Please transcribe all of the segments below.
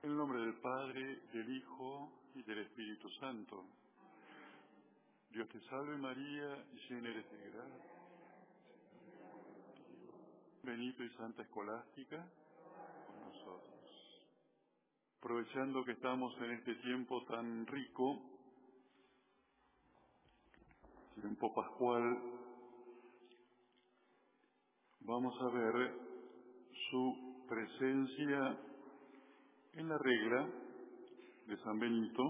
En el nombre del Padre, del Hijo y del Espíritu Santo. Dios te salve María, llena eres de gracia. Benito y Santa Escolástica, con nosotros. Aprovechando que estamos en este tiempo tan rico, tiempo pascual, vamos a ver su presencia en la regla de San Benito,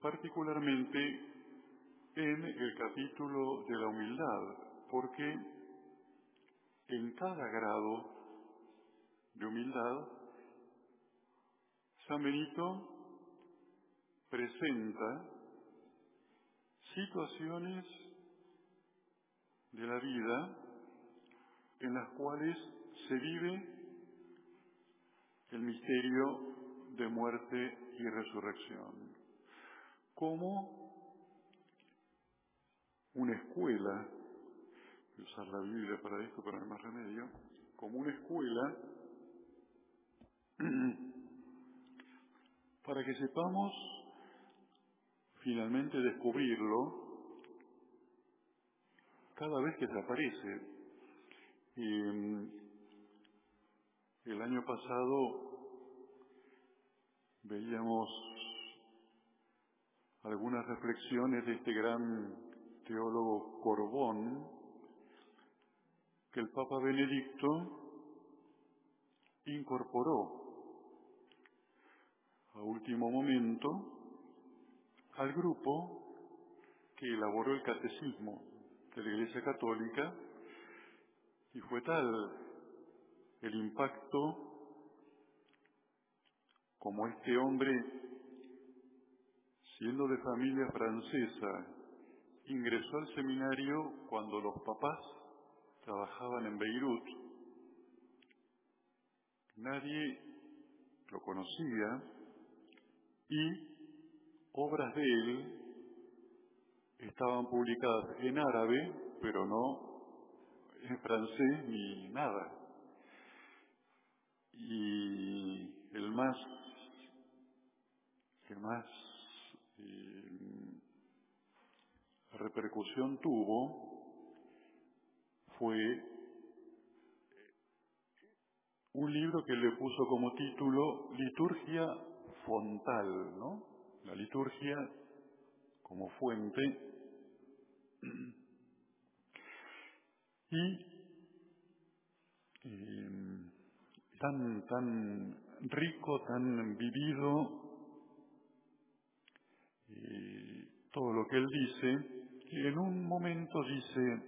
particularmente en el capítulo de la humildad, porque en cada grado de humildad, San Benito presenta situaciones de la vida en las cuales se vive el misterio de muerte y resurrección, como una escuela, voy a usar la Biblia para esto, para no más remedio, como una escuela para que sepamos finalmente descubrirlo cada vez que se aparece. El año pasado veíamos algunas reflexiones de este gran teólogo Corbón que el Papa Benedicto incorporó a último momento al grupo que elaboró el catecismo de la Iglesia Católica y fue tal el impacto como este hombre, siendo de familia francesa, ingresó al seminario cuando los papás trabajaban en Beirut. Nadie lo conocía y obras de él estaban publicadas en árabe, pero no en francés ni nada. Y el que más eh, repercusión tuvo fue un libro que le puso como título Liturgia Fontal, ¿no? la liturgia como fuente y em, tan, tan rico, tan vivido, todo lo que él dice, que en un momento dice,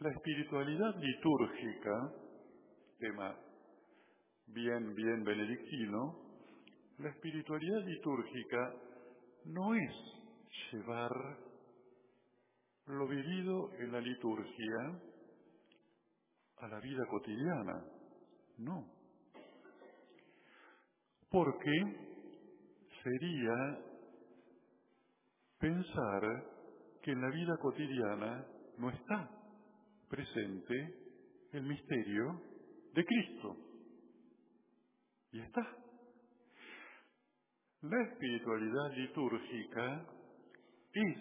la espiritualidad litúrgica, tema bien, bien benedictino, la espiritualidad litúrgica no es llevar lo vivido en la liturgia a la vida cotidiana, no. Porque sería pensar que en la vida cotidiana no está presente el misterio de Cristo. Y está. La espiritualidad litúrgica es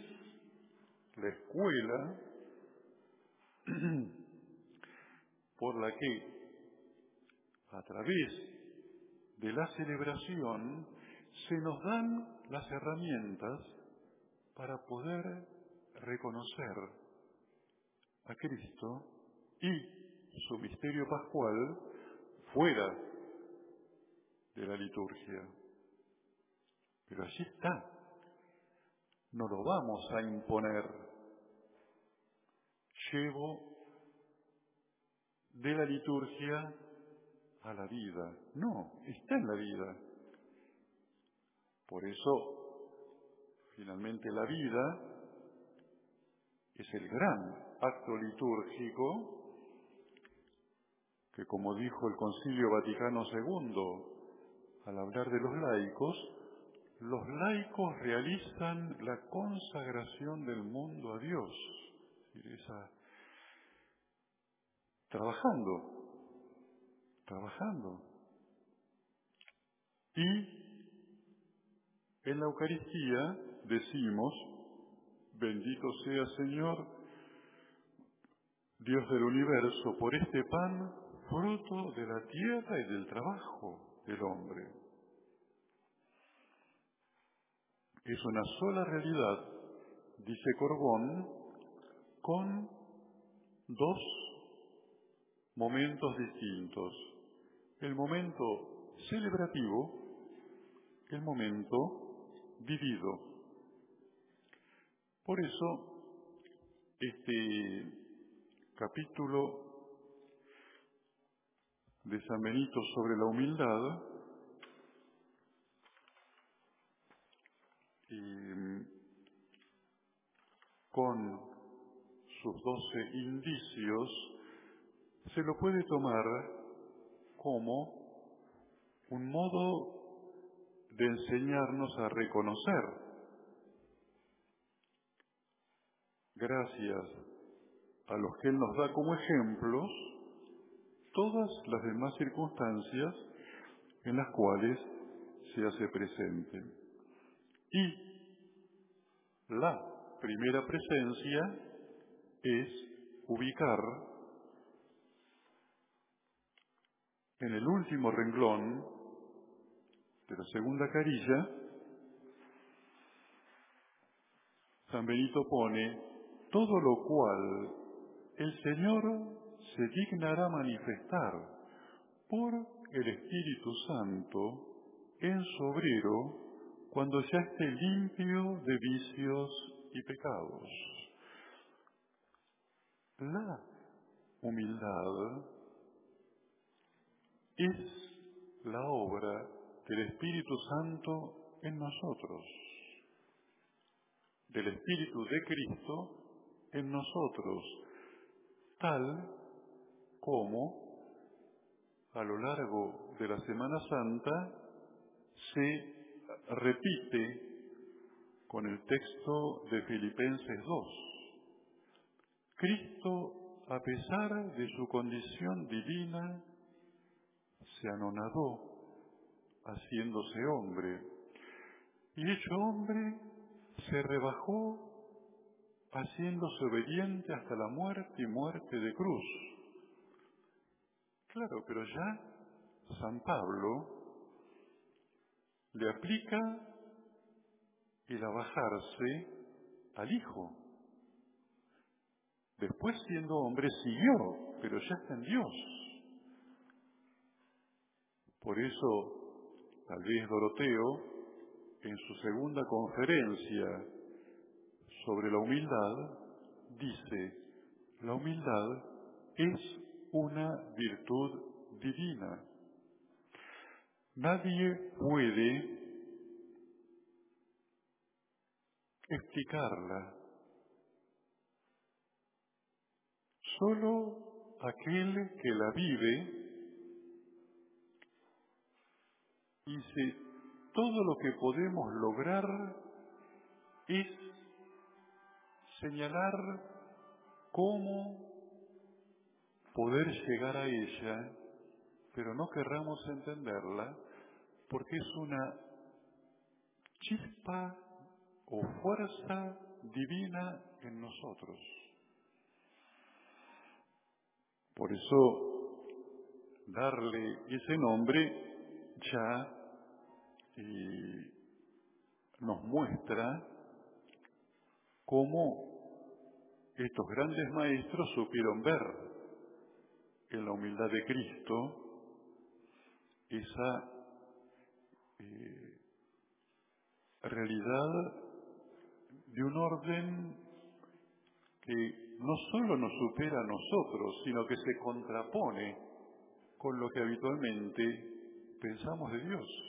la escuela por la que, a través de la celebración, se nos dan las herramientas para poder reconocer a Cristo y su misterio pascual fuera de la liturgia. Pero allí está. No lo vamos a imponer. Llevo de la liturgia a la vida. No, está en la vida. Por eso, finalmente la vida es el gran acto litúrgico que, como dijo el Concilio Vaticano II al hablar de los laicos, los laicos realizan la consagración del mundo a Dios, trabajando, trabajando. Y en la Eucaristía decimos, bendito sea Señor, Dios del universo, por este pan, fruto de la tierra y del trabajo del hombre. Es una sola realidad, dice Corbón, con dos momentos distintos. El momento celebrativo, el momento vivido. Por eso, este capítulo de San Benito sobre la humildad y con sus doce indicios se lo puede tomar como un modo de enseñarnos a reconocer, gracias a los que Él nos da como ejemplos, todas las demás circunstancias en las cuales se hace presente. Y la primera presencia es ubicar en el último renglón de la segunda carilla, San Benito pone, todo lo cual el Señor se dignará manifestar por el Espíritu Santo en su obrero cuando ya esté limpio de vicios y pecados. La humildad es la obra del Espíritu Santo en nosotros, del Espíritu de Cristo en nosotros, tal como a lo largo de la Semana Santa se repite con el texto de Filipenses 2. Cristo, a pesar de su condición divina, se anonadó haciéndose hombre y hecho hombre se rebajó haciéndose obediente hasta la muerte y muerte de cruz. Claro, pero ya San Pablo le aplica el abajarse al Hijo. Después siendo hombre siguió, pero ya está en Dios. Por eso, tal vez Doroteo, en su segunda conferencia sobre la humildad, dice, la humildad es una virtud divina. Nadie puede explicarla. Solo aquel que la vive dice, todo lo que podemos lograr es señalar cómo poder llegar a ella, pero no querramos entenderla porque es una chispa o fuerza divina en nosotros. Por eso, darle ese nombre ya eh, nos muestra cómo estos grandes maestros supieron ver en la humildad de Cristo esa eh, realidad de un orden que no solo nos supera a nosotros, sino que se contrapone con lo que habitualmente pensamos de Dios.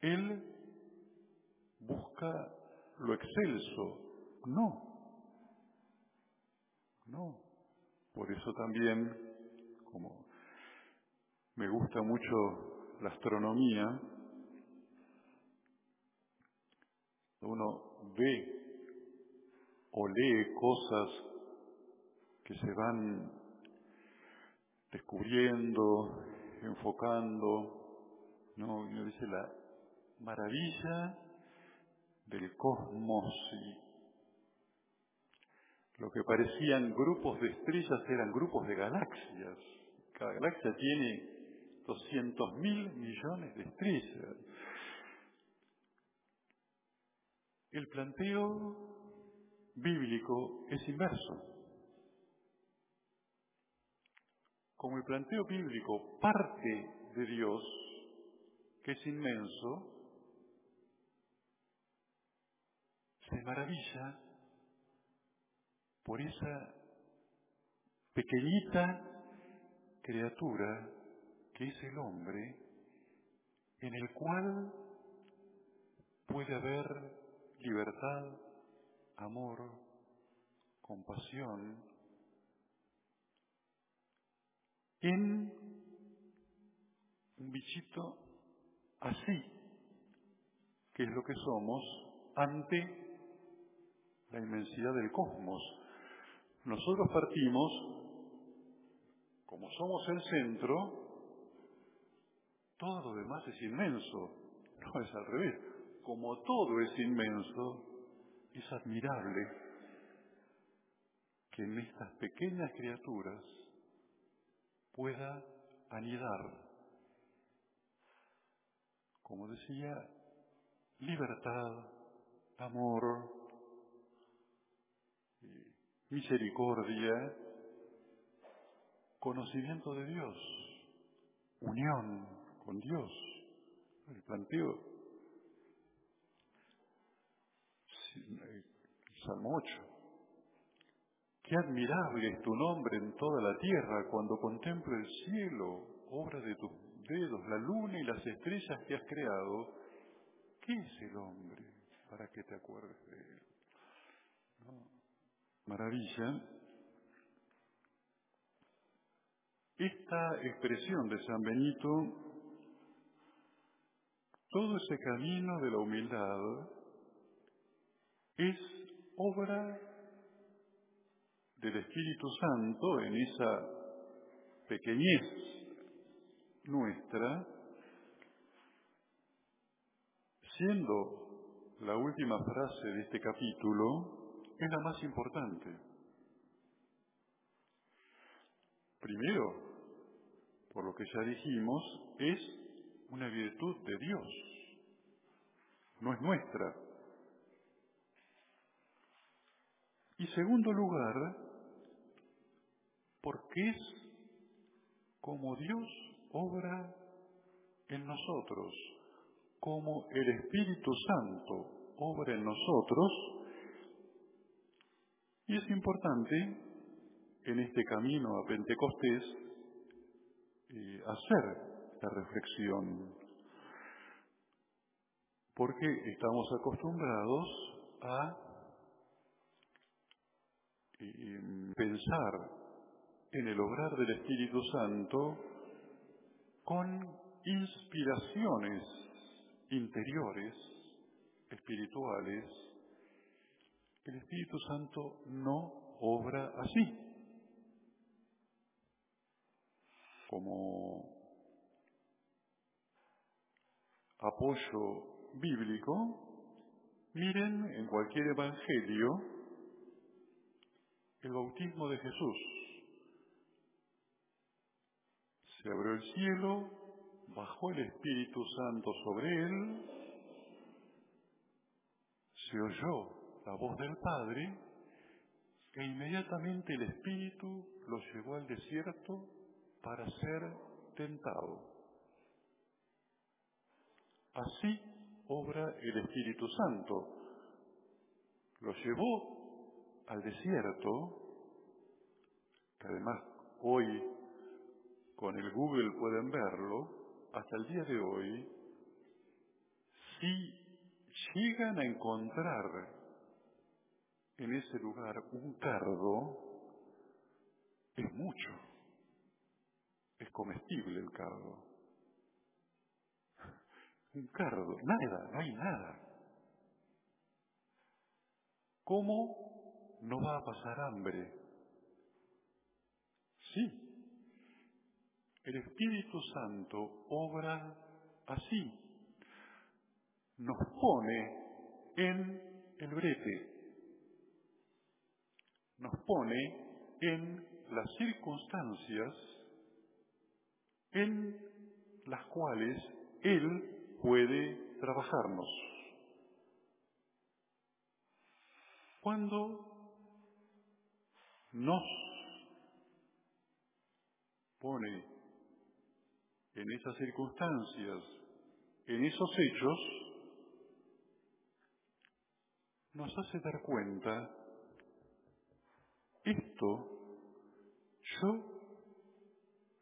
Él busca lo excelso, no, no. Por eso también, como me gusta mucho la astronomía, uno ve o lee cosas que se van descubriendo, enfocando, No, uno dice la maravilla del cosmos lo que parecían grupos de estrellas eran grupos de galaxias. Cada galaxia tiene 200 mil millones de estrellas. El planteo bíblico es inverso. Como el planteo bíblico parte de Dios, que es inmenso, se maravilla por esa pequeñita criatura que es el hombre, en el cual puede haber libertad, amor, compasión, en un bichito así, que es lo que somos ante la inmensidad del cosmos. Nosotros partimos, como somos el centro, todo lo demás es inmenso. No es al revés. Como todo es inmenso, es admirable que en estas pequeñas criaturas pueda anidar, como decía, libertad, amor, misericordia, conocimiento de Dios, unión con Dios. El planteo, Salmo 8, Qué admirable es tu nombre en toda la tierra cuando contemplo el cielo, obra de tus dedos, la luna y las estrellas que has creado. ¿Qué es el hombre para que te acuerdes de él? Maravilla. Esta expresión de San Benito, todo ese camino de la humildad, es obra del Espíritu Santo en esa pequeñez nuestra, siendo la última frase de este capítulo, es la más importante. Primero, por lo que ya dijimos, es una virtud de Dios, no es nuestra. Y segundo lugar, porque es como Dios obra en nosotros, como el Espíritu Santo obra en nosotros, y es importante en este camino a Pentecostés eh, hacer esta reflexión, porque estamos acostumbrados a eh, pensar en el obrar del Espíritu Santo con inspiraciones interiores, espirituales, el Espíritu Santo no obra así. Como apoyo bíblico, miren en cualquier evangelio el bautismo de Jesús. Se abrió el cielo, bajó el Espíritu Santo sobre él, se oyó la voz del Padre e inmediatamente el Espíritu lo llevó al desierto para ser tentado. Así obra el Espíritu Santo. Lo llevó al desierto, que además hoy con el Google pueden verlo, hasta el día de hoy, si llegan a encontrar en ese lugar un cardo, es mucho, es comestible el cardo. Un cardo, nada, no hay nada. ¿Cómo no va a pasar hambre? Sí, el Espíritu Santo obra así nos pone en el brete, nos pone en las circunstancias en las cuales Él puede trabajarnos. Cuando nos pone en esas circunstancias, en esos hechos, nos hace dar cuenta, esto yo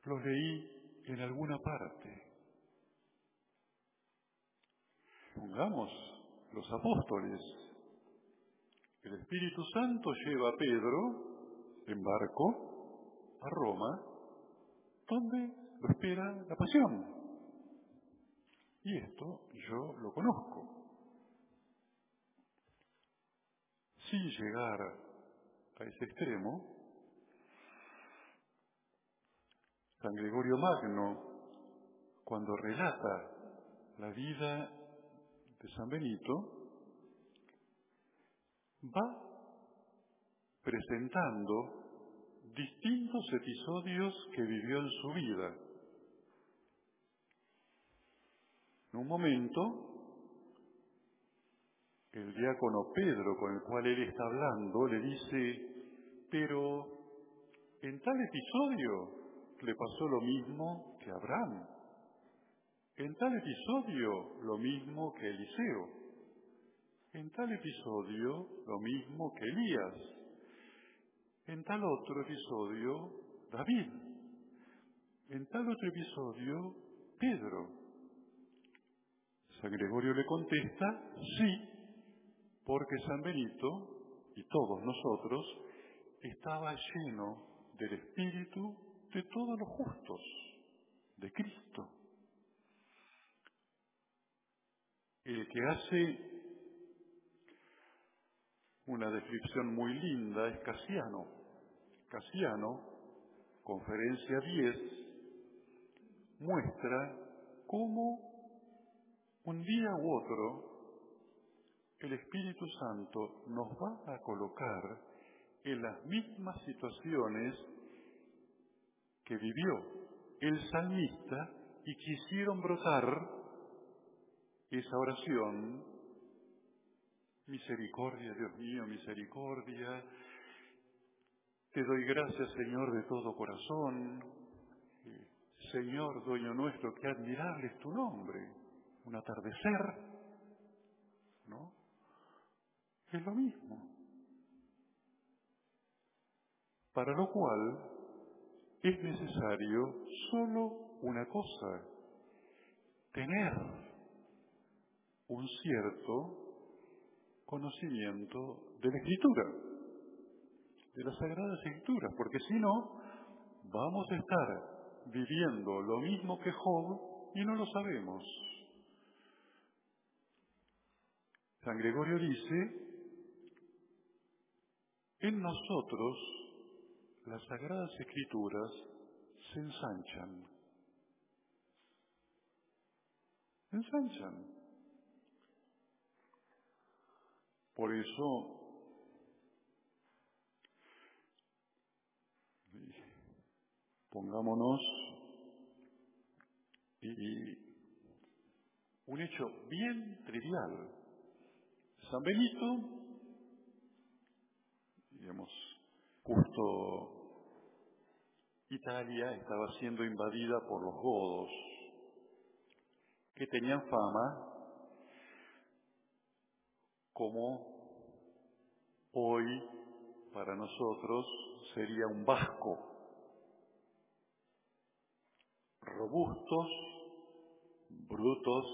lo leí en alguna parte. Pongamos los apóstoles. El Espíritu Santo lleva a Pedro en barco a Roma, donde lo espera la pasión. Y esto yo lo conozco. Sin llegar a ese extremo, San Gregorio Magno, cuando relata la vida de San Benito, va presentando distintos episodios que vivió en su vida. En un momento, el diácono Pedro, con el cual él está hablando, le dice, pero en tal episodio le pasó lo mismo que Abraham. En tal episodio lo mismo que Eliseo. En tal episodio lo mismo que Elías. En tal otro episodio David. En tal otro episodio Pedro. San Gregorio le contesta, sí, porque San Benito y todos nosotros estaba lleno del Espíritu de todos los justos, de Cristo. El que hace una descripción muy linda es Casiano. Casiano, conferencia 10, muestra cómo un día u otro el Espíritu Santo nos va a colocar en las mismas situaciones que vivió el salmista y quisieron brotar esa oración, misericordia, Dios mío, misericordia, te doy gracias, Señor, de todo corazón, Señor, dueño nuestro, qué admirable es tu nombre, un atardecer, ¿no? Es lo mismo. Para lo cual es necesario solo una cosa, tener un cierto conocimiento de la escritura, de las sagradas escrituras, porque si no, vamos a estar viviendo lo mismo que Job y no lo sabemos. San Gregorio dice, en nosotros las sagradas escrituras se ensanchan. Ensanchan. Por eso pongámonos y un hecho bien trivial. San Benito, digamos, justo Italia estaba siendo invadida por los godos, que tenían fama como hoy para nosotros sería un vasco, robustos, brutos,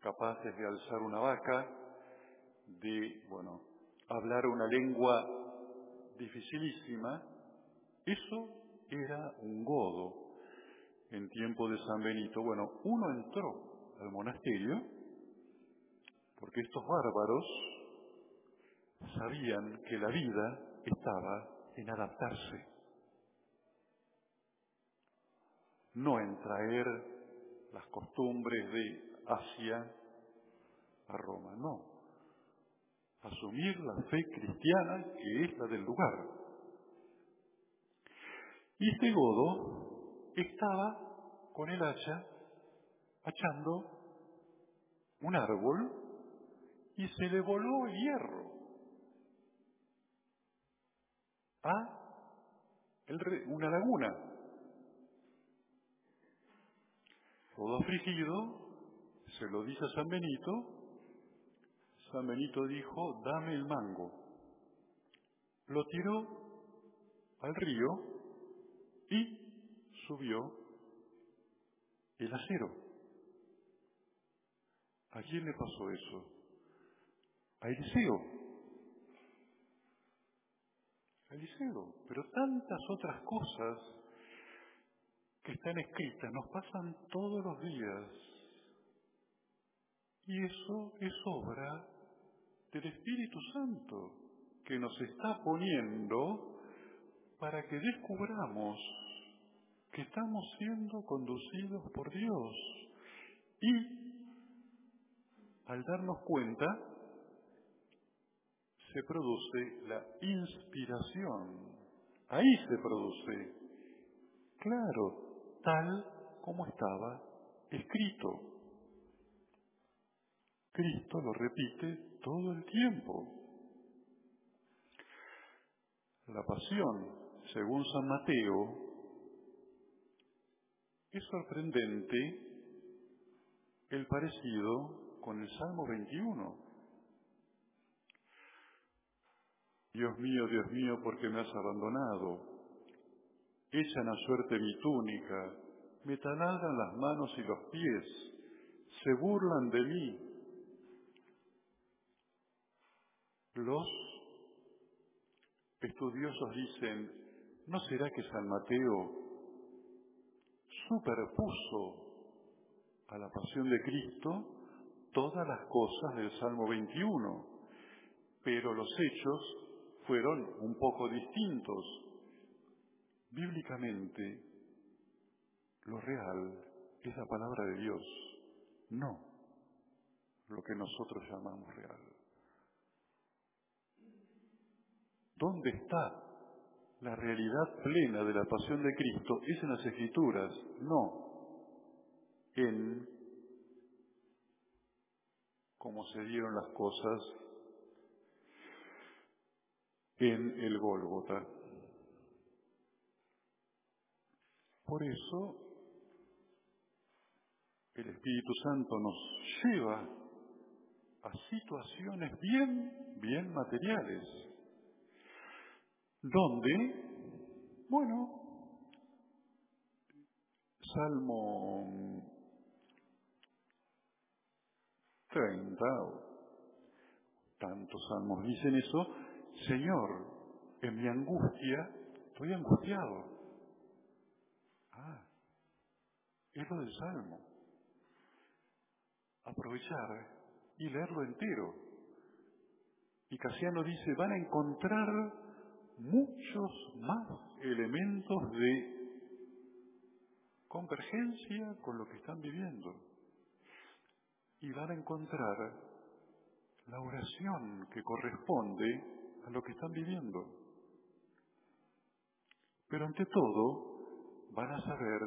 capaces de alzar una vaca, de, bueno, hablar una lengua dificilísima, eso era un godo en tiempo de San Benito. Bueno, uno entró al monasterio porque estos bárbaros sabían que la vida estaba en adaptarse, no en traer las costumbres de Asia a Roma, no. Asumir la fe cristiana que es la del lugar. Y este godo estaba con el hacha hachando un árbol y se le voló el hierro a una laguna. Todo afligido, se lo dice a San Benito, San Benito dijo, dame el mango. Lo tiró al río y subió el acero. ¿A quién le pasó eso? A Eliseo. A Eliseo. Pero tantas otras cosas que están escritas nos pasan todos los días. Y eso es obra del Espíritu Santo que nos está poniendo para que descubramos que estamos siendo conducidos por Dios. Y al darnos cuenta, se produce la inspiración. Ahí se produce, claro, tal como estaba escrito. Cristo lo repite todo el tiempo. La pasión, según San Mateo, es sorprendente el parecido con el Salmo 21. Dios mío, Dios mío, ¿por qué me has abandonado? Echan a suerte mi túnica, me taladran las manos y los pies, se burlan de mí. Los estudiosos dicen, ¿no será que San Mateo superpuso a la pasión de Cristo todas las cosas del Salmo 21, pero los hechos fueron un poco distintos. Bíblicamente, lo real es la palabra de Dios, no lo que nosotros llamamos real. ¿Dónde está la realidad plena de la pasión de Cristo? Es en las Escrituras, no en cómo se dieron las cosas en el Gólgota. Por eso el Espíritu Santo nos lleva a situaciones bien, bien materiales, donde, bueno, Salmo 30 tantos salmos dicen eso, Señor, en mi angustia estoy angustiado. Ah, es lo del salmo. Aprovechar y leerlo entero. Y Casiano dice, van a encontrar muchos más elementos de convergencia con lo que están viviendo y van a encontrar la oración que corresponde a lo que están viviendo. Pero ante todo, van a saber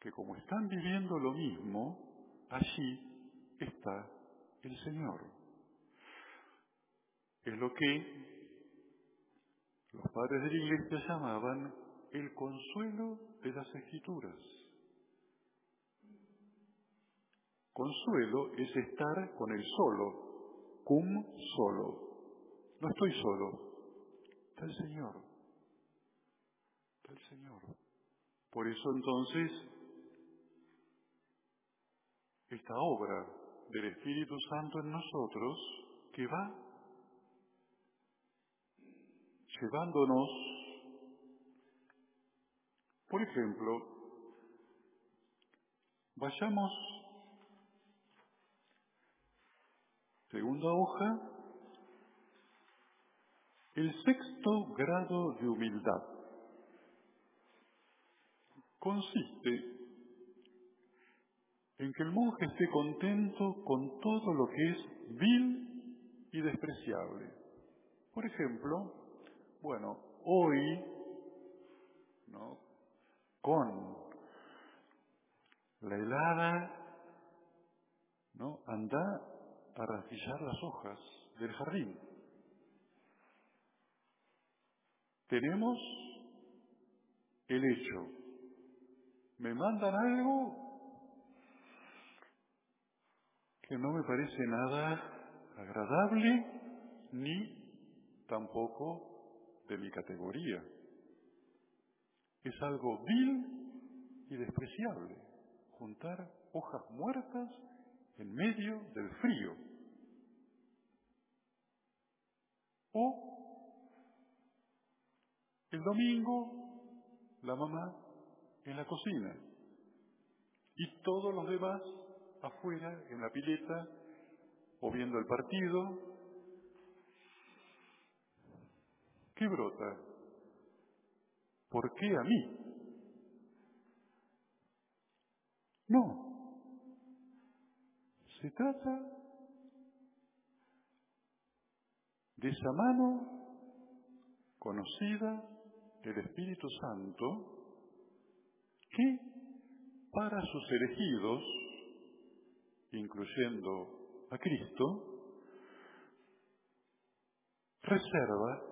que como están viviendo lo mismo, allí está el Señor. Es lo que los padres de la iglesia llamaban el consuelo de las escrituras. Consuelo es estar con el solo, cum solo. No estoy solo, está el Señor. Está el Señor. Por eso entonces, esta obra del Espíritu Santo en nosotros, que va llevándonos, por ejemplo, vayamos Segunda hoja, el sexto grado de humildad consiste en que el monje esté contento con todo lo que es vil y despreciable. Por ejemplo, bueno, hoy, ¿no? con la helada, ¿no? anda a rastrillar las hojas del jardín. Tenemos el hecho. Me mandan algo que no me parece nada agradable ni tampoco de mi categoría. Es algo vil y despreciable juntar hojas muertas en medio del frío. O el domingo, la mamá en la cocina y todos los demás afuera en la pileta o viendo el partido. ¿Qué brota? ¿Por qué a mí? No, se trata de esa mano conocida del Espíritu Santo que para sus elegidos, incluyendo a Cristo, reserva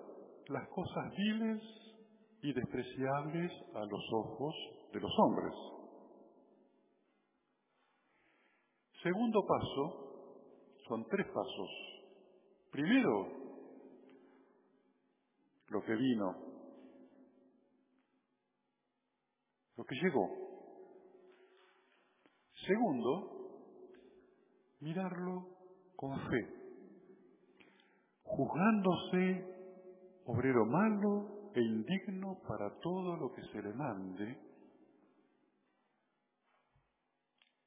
las cosas viles y despreciables a los ojos de los hombres. Segundo paso, son tres pasos. Primero, lo que vino, lo que llegó. Segundo, mirarlo con fe, juzgándose obrero malo e indigno para todo lo que se le mande.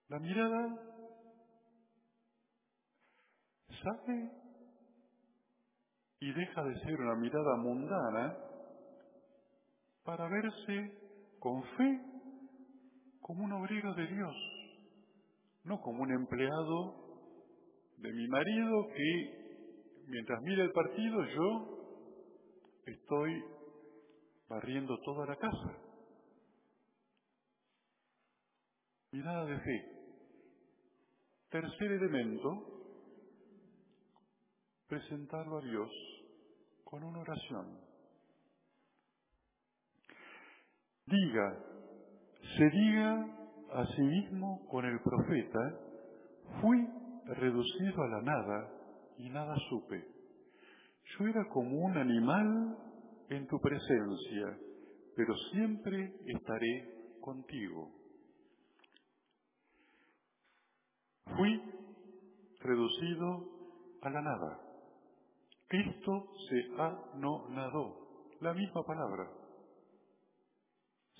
La mirada sale y deja de ser una mirada mundana para verse con fe como un obrero de Dios, no como un empleado de mi marido que mientras mira el partido yo estoy barriendo toda la casa. Mirada de fe. Tercer elemento, presentarlo a Dios con una oración. Diga, se diga a sí mismo con el profeta, fui reducido a la nada y nada supe. Yo era como un animal en tu presencia, pero siempre estaré contigo. Fui reducido a la nada. Cristo se anonadó, la misma palabra,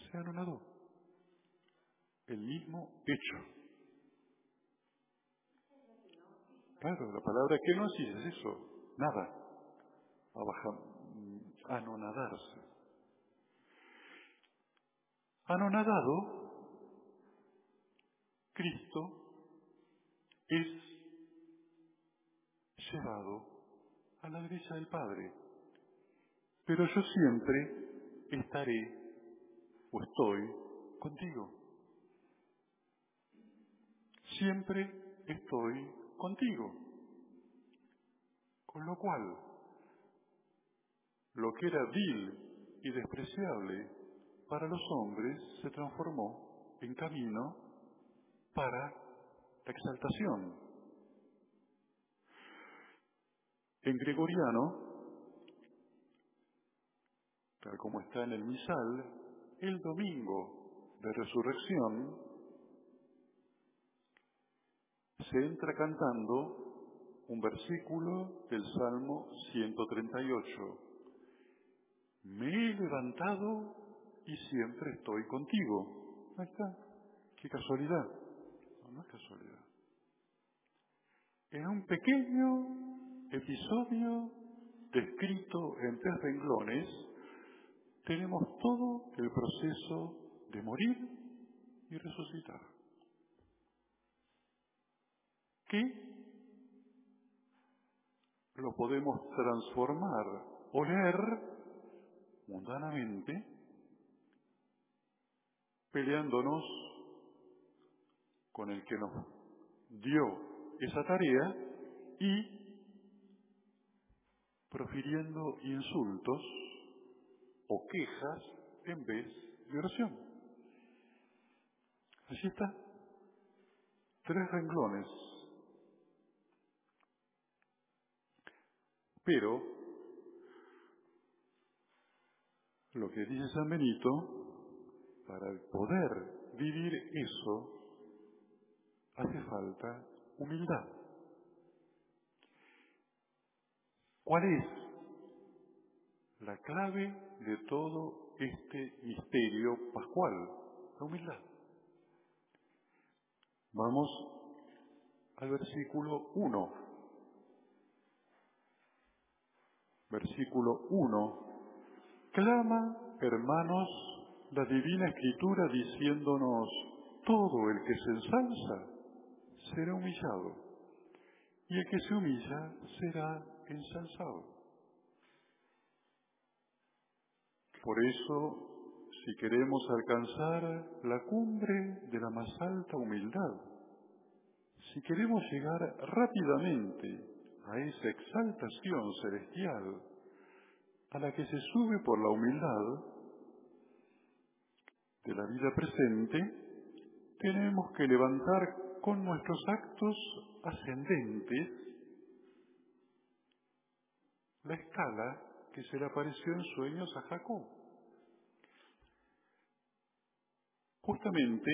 se anonadó, el mismo hecho. Claro, la palabra kenosis es eso, nada, anonadarse. Anonadado, Cristo es llevado a la derecha del Padre. Pero yo siempre estaré o estoy contigo. Siempre estoy contigo. Con lo cual, lo que era vil y despreciable para los hombres se transformó en camino para la exaltación, En gregoriano, tal como está en el misal, el domingo de resurrección se entra cantando un versículo del Salmo 138. Me he levantado y siempre estoy contigo. Ahí está. Qué casualidad. No, es casualidad. En un pequeño episodio descrito en tres renglones, tenemos todo el proceso de morir y resucitar. que lo podemos transformar o leer mundanamente peleándonos con el que nos dio esa tarea y profiriendo insultos o quejas en vez de oración. Así está. Tres renglones. Pero lo que dice San Benito, para poder vivir eso, hace falta humildad. ¿Cuál es la clave de todo este misterio pascual? La humildad. Vamos al versículo 1. Versículo 1. Clama, hermanos, la divina escritura diciéndonos, todo el que se ensalza será humillado, y el que se humilla será ensalzado. Por eso, si queremos alcanzar la cumbre de la más alta humildad, si queremos llegar rápidamente a esa exaltación celestial a la que se sube por la humildad de la vida presente, tenemos que levantar con nuestros actos ascendentes la escala que se le apareció en sueños a Jacob. Justamente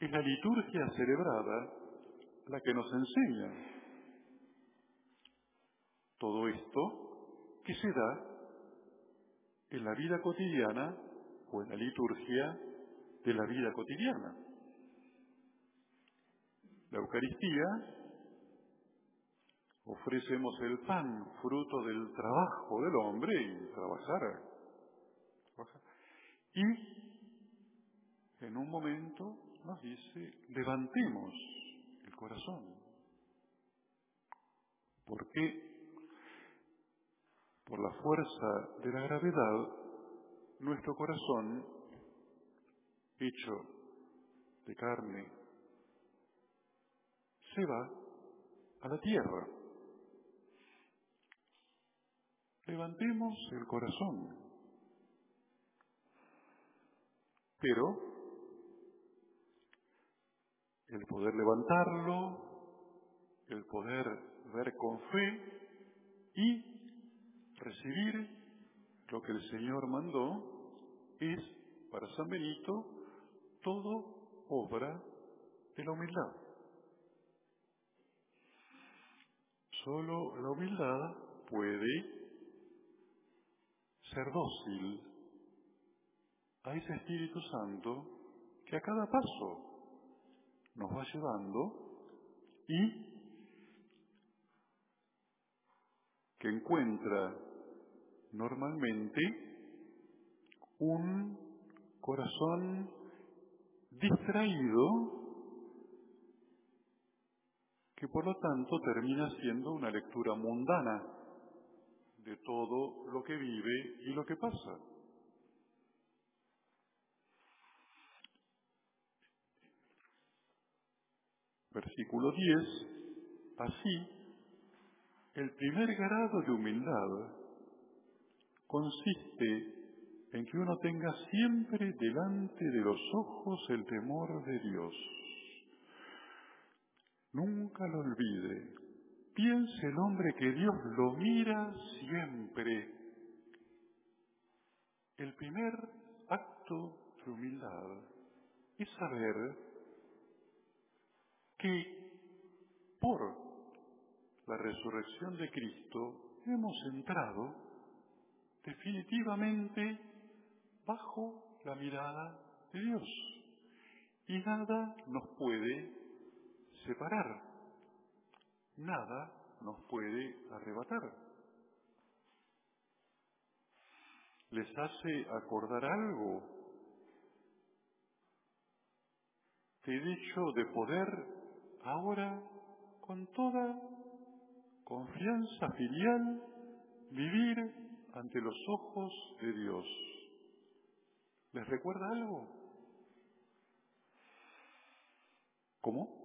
es la liturgia celebrada la que nos enseña todo esto que se da en la vida cotidiana o en la liturgia de la vida cotidiana. La Eucaristía ofrecemos el pan, fruto del trabajo del hombre y trabajar. Y en un momento nos dice, levantemos el corazón. Porque por la fuerza de la gravedad, nuestro corazón hecho de carne, se va a la tierra. Levantemos el corazón. Pero el poder levantarlo, el poder ver con fe y recibir lo que el Señor mandó es, para San Benito, todo obra de la humildad. Solo la humildad puede ser dócil a ese Espíritu Santo que a cada paso nos va llevando y que encuentra normalmente un corazón distraído que por lo tanto termina siendo una lectura mundana de todo lo que vive y lo que pasa. Versículo 10. Así, el primer grado de humildad consiste en que uno tenga siempre delante de los ojos el temor de Dios. Nunca lo olvide. Piense el hombre que Dios lo mira siempre. El primer acto de humildad es saber que por la resurrección de Cristo hemos entrado definitivamente bajo la mirada de Dios. Y nada nos puede separar, nada nos puede arrebatar. ¿Les hace acordar algo derecho de poder ahora con toda confianza filial vivir ante los ojos de Dios. ¿Les recuerda algo? ¿Cómo?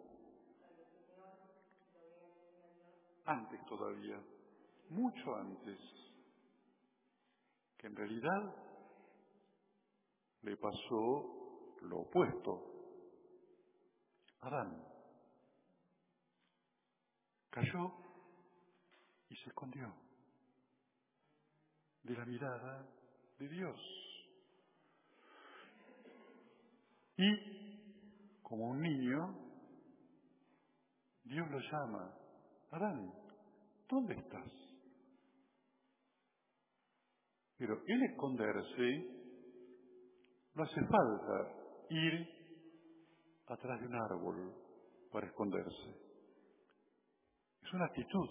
Antes todavía, mucho antes, que en realidad le pasó lo opuesto. Adán cayó y se escondió de la mirada de Dios. Y, como un niño, Dios lo llama, Adán, ¿dónde estás? Pero el esconderse no hace falta ir atrás de un árbol para esconderse. Es una actitud.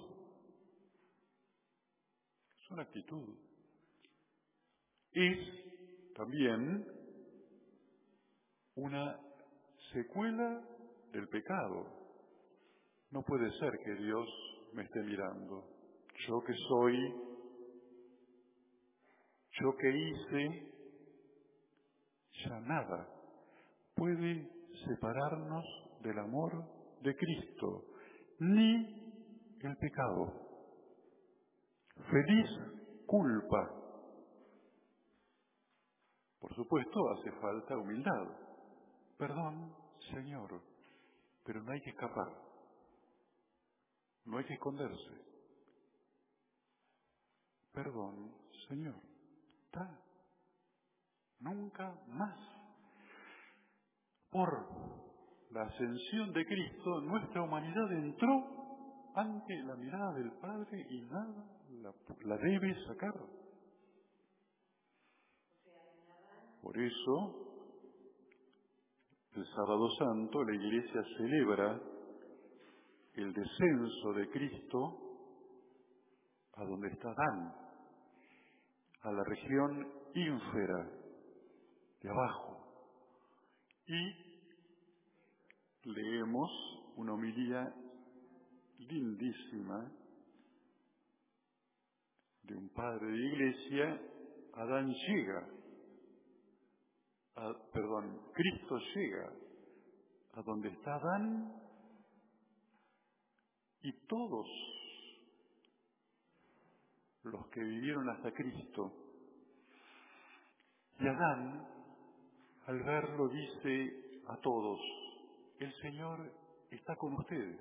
Es una actitud. Es también una secuela del pecado. No puede ser que Dios me esté mirando. Yo que soy, yo que hice, ya nada puede separarnos del amor de Cristo, ni el pecado. Feliz culpa. Por supuesto, hace falta humildad. Perdón, Señor, pero no hay que escapar. No hay que esconderse. Perdón, Señor. Nunca más. Por la ascensión de Cristo, nuestra humanidad entró ante la mirada del Padre y nada la debe sacar. Por eso, el sábado santo la Iglesia celebra el descenso de Cristo a donde está Dan, a la región ínfera de abajo. Y leemos una homilía lindísima de un padre de iglesia, Adán llega, perdón, Cristo llega a donde está Adán y todos los que vivieron hasta Cristo. Y Adán, al verlo, dice a todos, el Señor está con ustedes.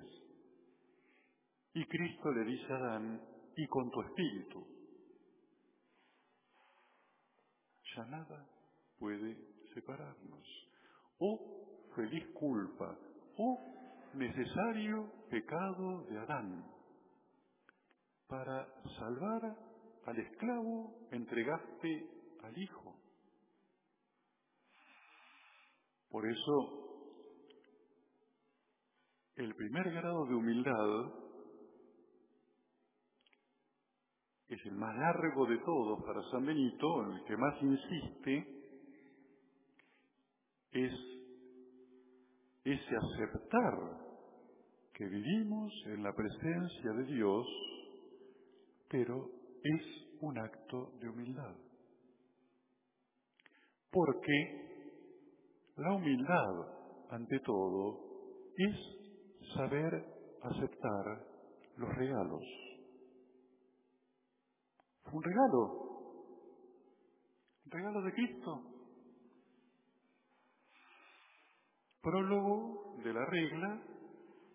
Y Cristo le dice a Adán, y con tu espíritu. Ya nada puede separarnos. O feliz culpa, o necesario pecado de Adán. Para salvar al esclavo entregaste al Hijo. Por eso el primer grado de humildad es el más largo de todos para San Benito, en el que más insiste, es ese aceptar que vivimos en la presencia de Dios, pero es un acto de humildad. Porque la humildad, ante todo, es saber aceptar los regalos. Un regalo, un regalo de Cristo. Prólogo de la regla,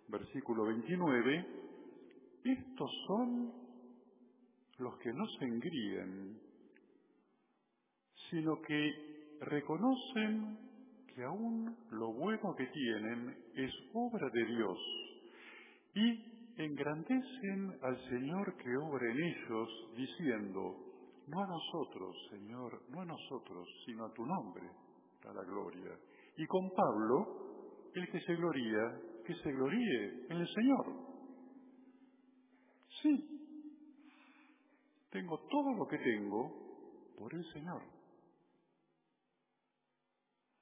versículo 29, estos son los que no se engríen, sino que reconocen que aún lo bueno que tienen es obra de Dios y engrandecen al Señor que obra en ellos, diciendo, no a nosotros, Señor, no a nosotros, sino a tu nombre, a la gloria. Y con Pablo, el que se gloría, que se gloríe en el Señor. Sí, tengo todo lo que tengo por el Señor.